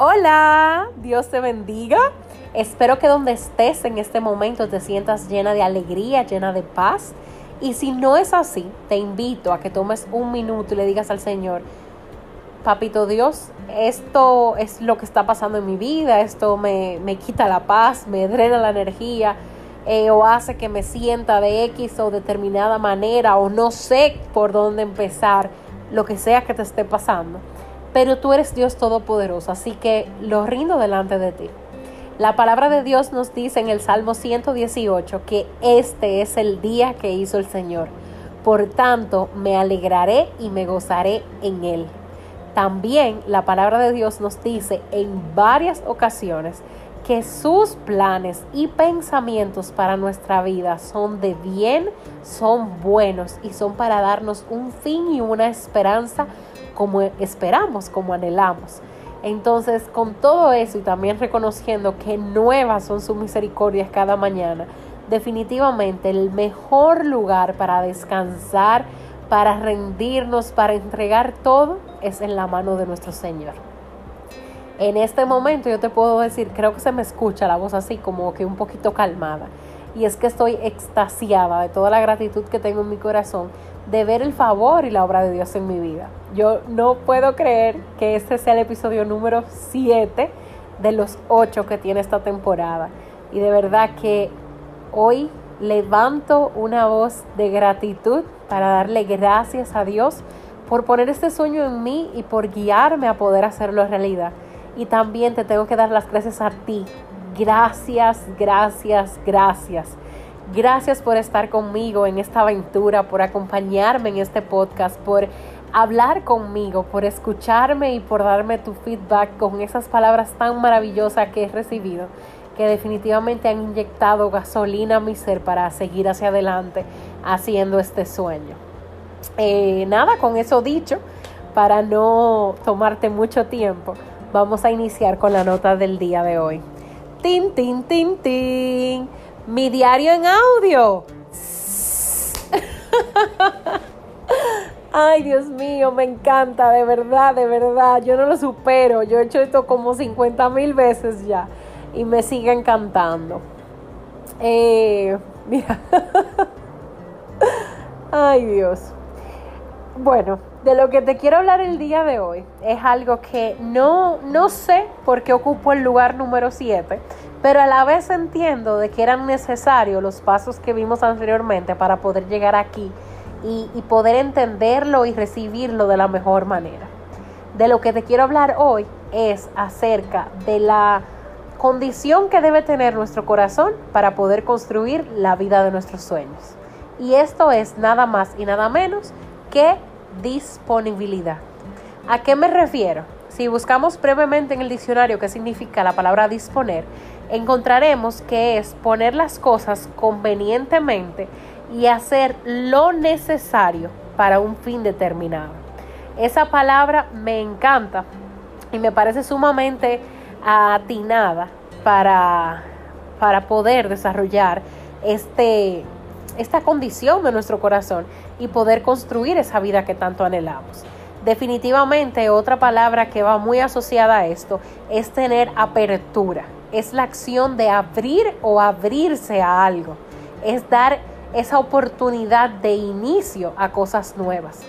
Hola, Dios te bendiga. Espero que donde estés en este momento te sientas llena de alegría, llena de paz. Y si no es así, te invito a que tomes un minuto y le digas al Señor, Papito Dios, esto es lo que está pasando en mi vida, esto me, quita la paz, me drena la energía eh, o hace que me sienta de X o determinada manera o no sé por dónde empezar, lo que sea que te esté pasando pero tú eres Dios Todopoderoso, así que lo rindo delante de ti. La palabra de Dios nos dice en el Salmo 118 que este es el día que hizo el Señor. Por tanto, me alegraré y me gozaré en él. También la palabra de Dios nos dice en varias ocasiones que sus planes y pensamientos para nuestra vida son de bien, son buenos y son para darnos un fin y una esperanza como esperamos, como anhelamos. Entonces, con todo eso y también reconociendo que nuevas son sus misericordias cada mañana, definitivamente el mejor lugar para descansar, para rendirnos, para entregar todo, es en la mano de nuestro Señor. En este momento yo te puedo decir, creo que se me escucha la voz así como que un poquito calmada. Y es que estoy extasiada de toda la gratitud que tengo en mi corazón de ver el favor y la obra de Dios en mi vida. Yo no puedo creer que este sea el episodio número 7 de los 8 que tiene esta temporada. Y de verdad que hoy levanto una voz de gratitud para darle gracias a Dios por poner este sueño en mí y por guiarme a poder hacerlo realidad. Y también te tengo que dar las gracias a ti. Gracias, gracias, gracias Gracias por estar conmigo en esta aventura, por acompañarme en este podcast, por hablar conmigo, por escucharme y por darme tu feedback con esas palabras tan maravillosas que he recibido, que definitivamente han inyectado gasolina a mi ser para seguir hacia adelante haciendo este sueño. Eh, nada, con eso dicho, para no tomarte mucho tiempo, vamos a iniciar con la nota del día de hoy. Tin, tin, tin, tin mi diario en audio. Ay, Dios mío, me encanta, de verdad, de verdad. Yo no lo supero. Yo he hecho esto como 50 mil veces ya y me sigue encantando. Eh, mira. Ay, Dios. Bueno, de lo que te quiero hablar el día de hoy es algo que no, no sé por qué ocupo el lugar número 7, pero a la vez entiendo de que eran necesarios los pasos que vimos anteriormente para poder llegar aquí y, y poder entenderlo y recibirlo de la mejor manera. De lo que te quiero hablar hoy es acerca de la condición que debe tener nuestro corazón para poder construir la vida de nuestros sueños. Y esto es nada más y nada menos que disponibilidad. ¿A qué me refiero? Si buscamos brevemente en el diccionario qué significa la palabra disponer, encontraremos que es poner las cosas convenientemente y hacer lo necesario para un fin determinado. Esa palabra me encanta y me parece sumamente atinada para, para poder desarrollar este, esta condición de nuestro corazón y poder construir esa vida que tanto anhelamos. Definitivamente otra palabra que va muy asociada a esto es tener apertura es la acción de abrir o abrirse a algo, es dar esa oportunidad de inicio a cosas nuevas.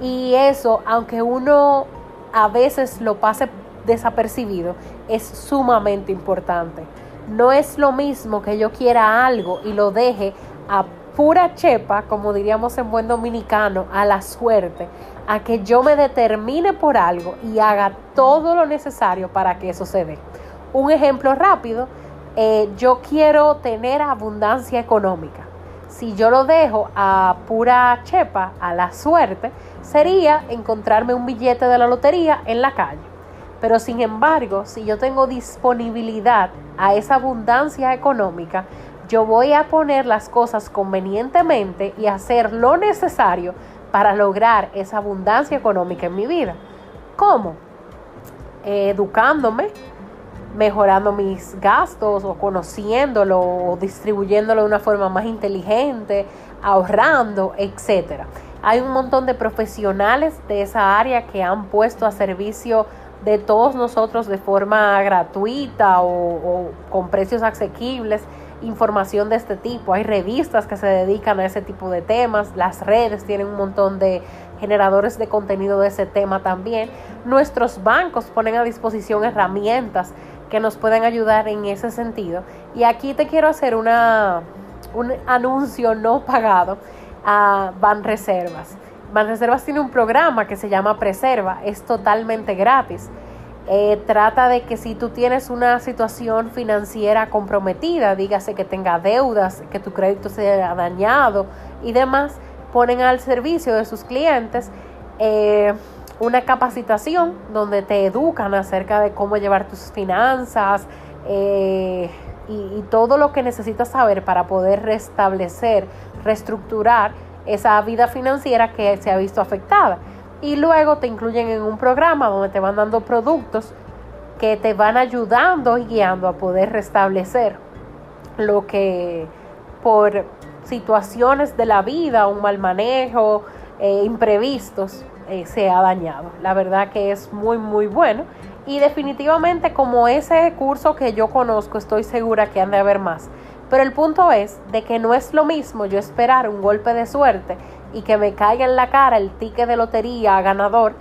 Y eso, aunque uno a veces lo pase desapercibido, es sumamente importante. No es lo mismo que yo quiera algo y lo deje a pura chepa, como diríamos en buen dominicano, a la suerte, a que yo me determine por algo y haga todo lo necesario para que eso se dé. Un ejemplo rápido, eh, yo quiero tener abundancia económica. Si yo lo dejo a pura chepa, a la suerte, sería encontrarme un billete de la lotería en la calle. Pero sin embargo, si yo tengo disponibilidad a esa abundancia económica, yo voy a poner las cosas convenientemente y hacer lo necesario para lograr esa abundancia económica en mi vida. ¿Cómo? educándome, mejorando mis gastos o conociéndolo o distribuyéndolo de una forma más inteligente, ahorrando, etcétera. Hay un montón de profesionales de esa área que han puesto a servicio de todos nosotros de forma gratuita o, con precios asequibles información de este tipo. Hay revistas que se dedican a ese tipo de temas, las redes tienen un montón de generadores de contenido de ese tema también. Nuestros bancos ponen a disposición herramientas que nos pueden ayudar en ese sentido. Y aquí te quiero hacer una, un anuncio no pagado a Banreservas. Banreservas tiene un programa que se llama Preserva, es totalmente gratis. Eh, trata de que si tú tienes una situación financiera comprometida, dígase que tenga deudas, que tu crédito se haya dañado y demás, ponen al servicio de sus clientes eh, una capacitación donde te educan acerca de cómo llevar tus finanzas eh, y, y todo lo que necesitas saber para poder restablecer, reestructurar esa vida financiera que se ha visto afectada. Y luego te incluyen en un programa donde te van dando productos que te van ayudando y guiando a poder restablecer lo que por situaciones de la vida, un mal manejo, eh, imprevistos, eh, se ha dañado. La verdad que es muy, muy bueno. Y definitivamente como ese curso que yo conozco, estoy segura que han de haber más. Pero el punto es de que no es lo mismo yo esperar un golpe de suerte y que me caiga en la cara el ticket de lotería ganador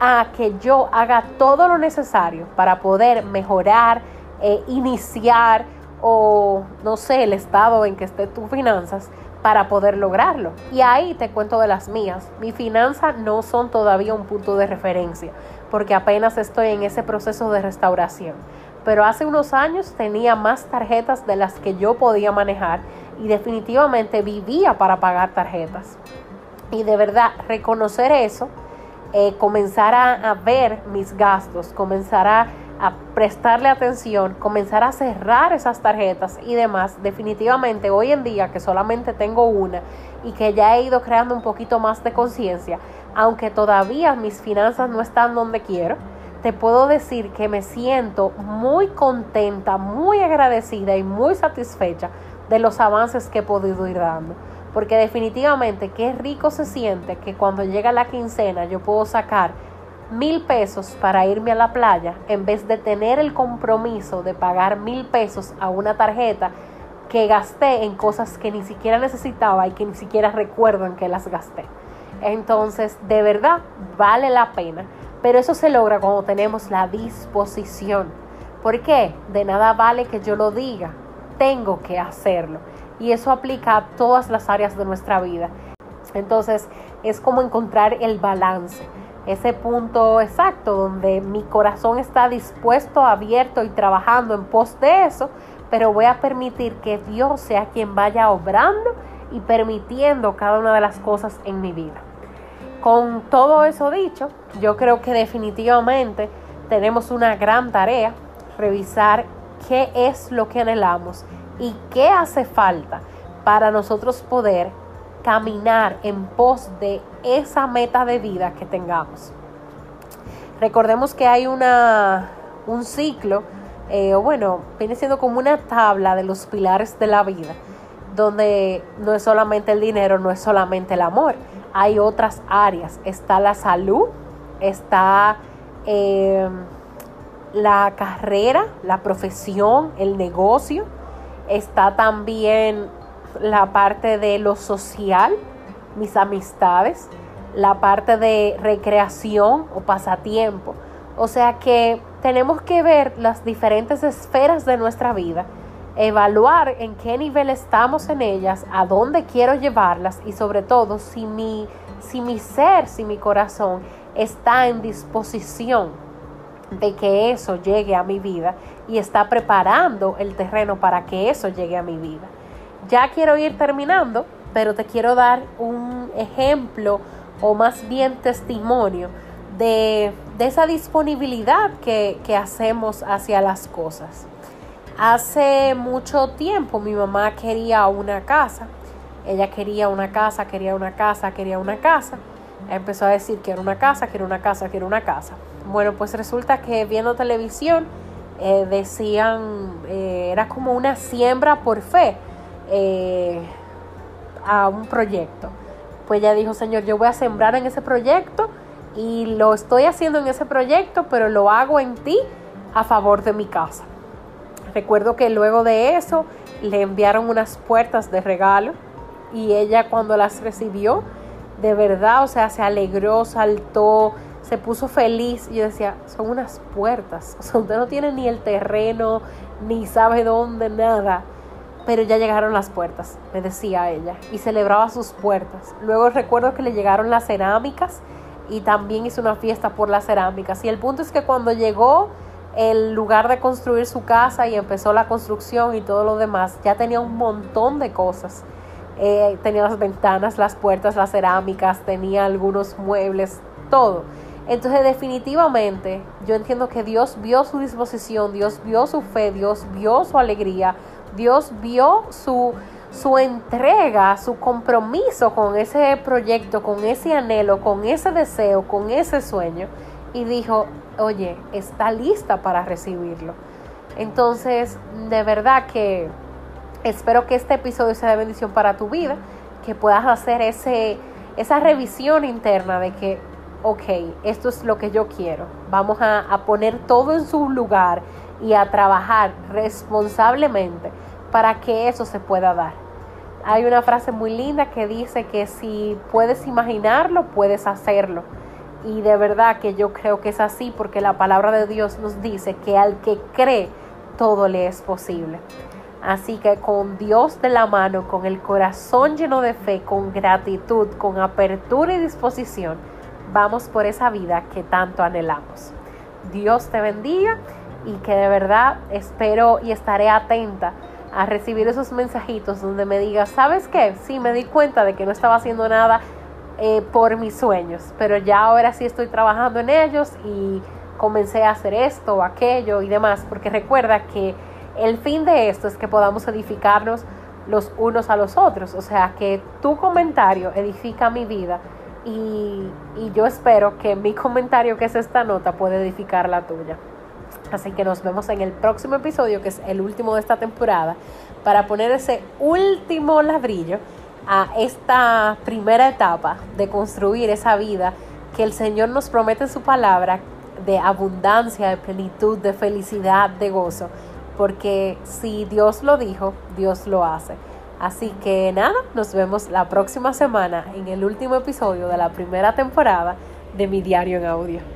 a que yo haga todo lo necesario para poder mejorar, eh, iniciar o no sé, el estado en que esté tus finanzas para poder lograrlo. Y ahí te cuento de las mías. Mis finanzas no son todavía un punto de referencia porque apenas estoy en ese proceso de restauración pero hace unos años tenía más tarjetas de las que yo podía manejar y definitivamente vivía para pagar tarjetas. Y de verdad, reconocer eso, eh, comenzar a, ver mis gastos, comenzar a, a prestarle atención, comenzar a cerrar esas tarjetas y demás, definitivamente hoy en día que solamente tengo una y que ya he ido creando un poquito más de conciencia, aunque todavía mis finanzas no están donde quiero, te puedo decir que me siento muy contenta, muy agradecida y muy satisfecha de los avances que he podido ir dando. Porque definitivamente qué rico se siente que cuando llega la quincena yo puedo sacar mil pesos para irme a la playa en vez de tener el compromiso de pagar mil pesos a una tarjeta que gasté en cosas que ni siquiera necesitaba y que ni siquiera recuerdo en que las gasté. Entonces, de verdad, vale la pena. Pero eso se logra cuando tenemos la disposición. ¿Por qué? De nada vale que yo lo diga, tengo que hacerlo. Y eso aplica a todas las áreas de nuestra vida. Entonces es como encontrar el balance, ese punto exacto donde mi corazón está dispuesto, abierto y trabajando en pos de eso, pero voy a permitir que Dios sea quien vaya obrando y permitiendo cada una de las cosas en mi vida. Con todo eso dicho, yo creo que definitivamente tenemos una gran tarea, revisar qué es lo que anhelamos y qué hace falta para nosotros poder caminar en pos de esa meta de vida que tengamos. Recordemos que hay una, un ciclo, eh, o bueno, viene siendo como una tabla de los pilares de la vida, donde no es solamente el dinero, no es solamente el amor, hay otras áreas. Está la salud, está em, la carrera, la profesión, el negocio, está también la parte de lo social, mis amistades, la parte de recreación o pasatiempo. O sea que tenemos que ver las diferentes esferas de nuestra vida evaluar en qué nivel estamos en ellas, a dónde quiero llevarlas y sobre todo si mi, si mi ser, si mi corazón está en disposición de que eso llegue a mi vida y está preparando el terreno para que eso llegue a mi vida. Ya quiero ir terminando, pero te quiero dar un ejemplo o más bien testimonio de, esa disponibilidad que, que hacemos hacia las cosas. Hace mucho tiempo mi mamá quería una casa. Ella quería una casa, quería una casa, quería una casa. Empezó a decir quiero una casa, quiero una casa, quiero una casa. Bueno, pues resulta que viendo televisión eh, decían, eh, era como una siembra por fe eh, a un proyecto. Pues ella dijo, Señor, yo voy a sembrar en ese proyecto y lo estoy haciendo en ese proyecto, pero lo hago en ti a favor de mi casa. Recuerdo que luego de eso le enviaron unas puertas de regalo y ella cuando las recibió, de verdad, o sea, se alegró, saltó, se puso feliz. Y yo decía, son unas puertas, o sea, usted no tiene ni el terreno, ni sabe dónde, nada. Pero ya llegaron las puertas, me decía ella, y celebraba sus puertas. Luego recuerdo que le llegaron las cerámicas y también hizo una fiesta por las cerámicas. Y el punto es que cuando llegó el lugar de construir su casa y empezó la construcción y todo lo demás, ya tenía un montón de cosas. Eh, tenía las ventanas, las puertas, las cerámicas, tenía algunos muebles, todo. Entonces definitivamente yo entiendo que Dios vio su disposición, Dios vio su fe, Dios vio su alegría, Dios vio su, su entrega, su compromiso con ese proyecto, con ese anhelo, con ese deseo, con ese sueño y dijo, oye, está lista para recibirlo. Entonces, de verdad que espero que este episodio sea de bendición para tu vida, que puedas hacer ese, esa revisión interna de que, ok, esto es lo que yo quiero. Vamos a, a poner todo en su lugar y a trabajar responsablemente para que eso se pueda dar. Hay una frase muy linda que dice que si puedes imaginarlo, puedes hacerlo. Y de verdad que yo creo que es así porque la palabra de Dios nos dice que al que cree, todo le es posible. Así que con Dios de la mano, con el corazón lleno de fe, con gratitud, con apertura y disposición, vamos por esa vida que tanto anhelamos. Dios te bendiga y que de verdad espero y estaré atenta a recibir esos mensajitos donde me digas, ¿sabes qué? Sí, me di cuenta de que no estaba haciendo nada eh, por mis sueños, pero ya ahora sí estoy trabajando en ellos y comencé a hacer esto o aquello y demás, porque recuerda que el fin de esto es que podamos edificarnos los unos a los otros, o sea, que tu comentario edifica mi vida y, yo espero que mi comentario, que es esta nota, pueda edificar la tuya. Así que nos vemos en el próximo episodio, que es el último de esta temporada, para poner ese último ladrillo a esta primera etapa de construir esa vida que el Señor nos promete en su palabra de abundancia, de plenitud, de felicidad, de gozo. Porque si Dios lo dijo, Dios lo hace. Así que nada, nos vemos la próxima semana en el último episodio de la primera temporada de mi diario en audio.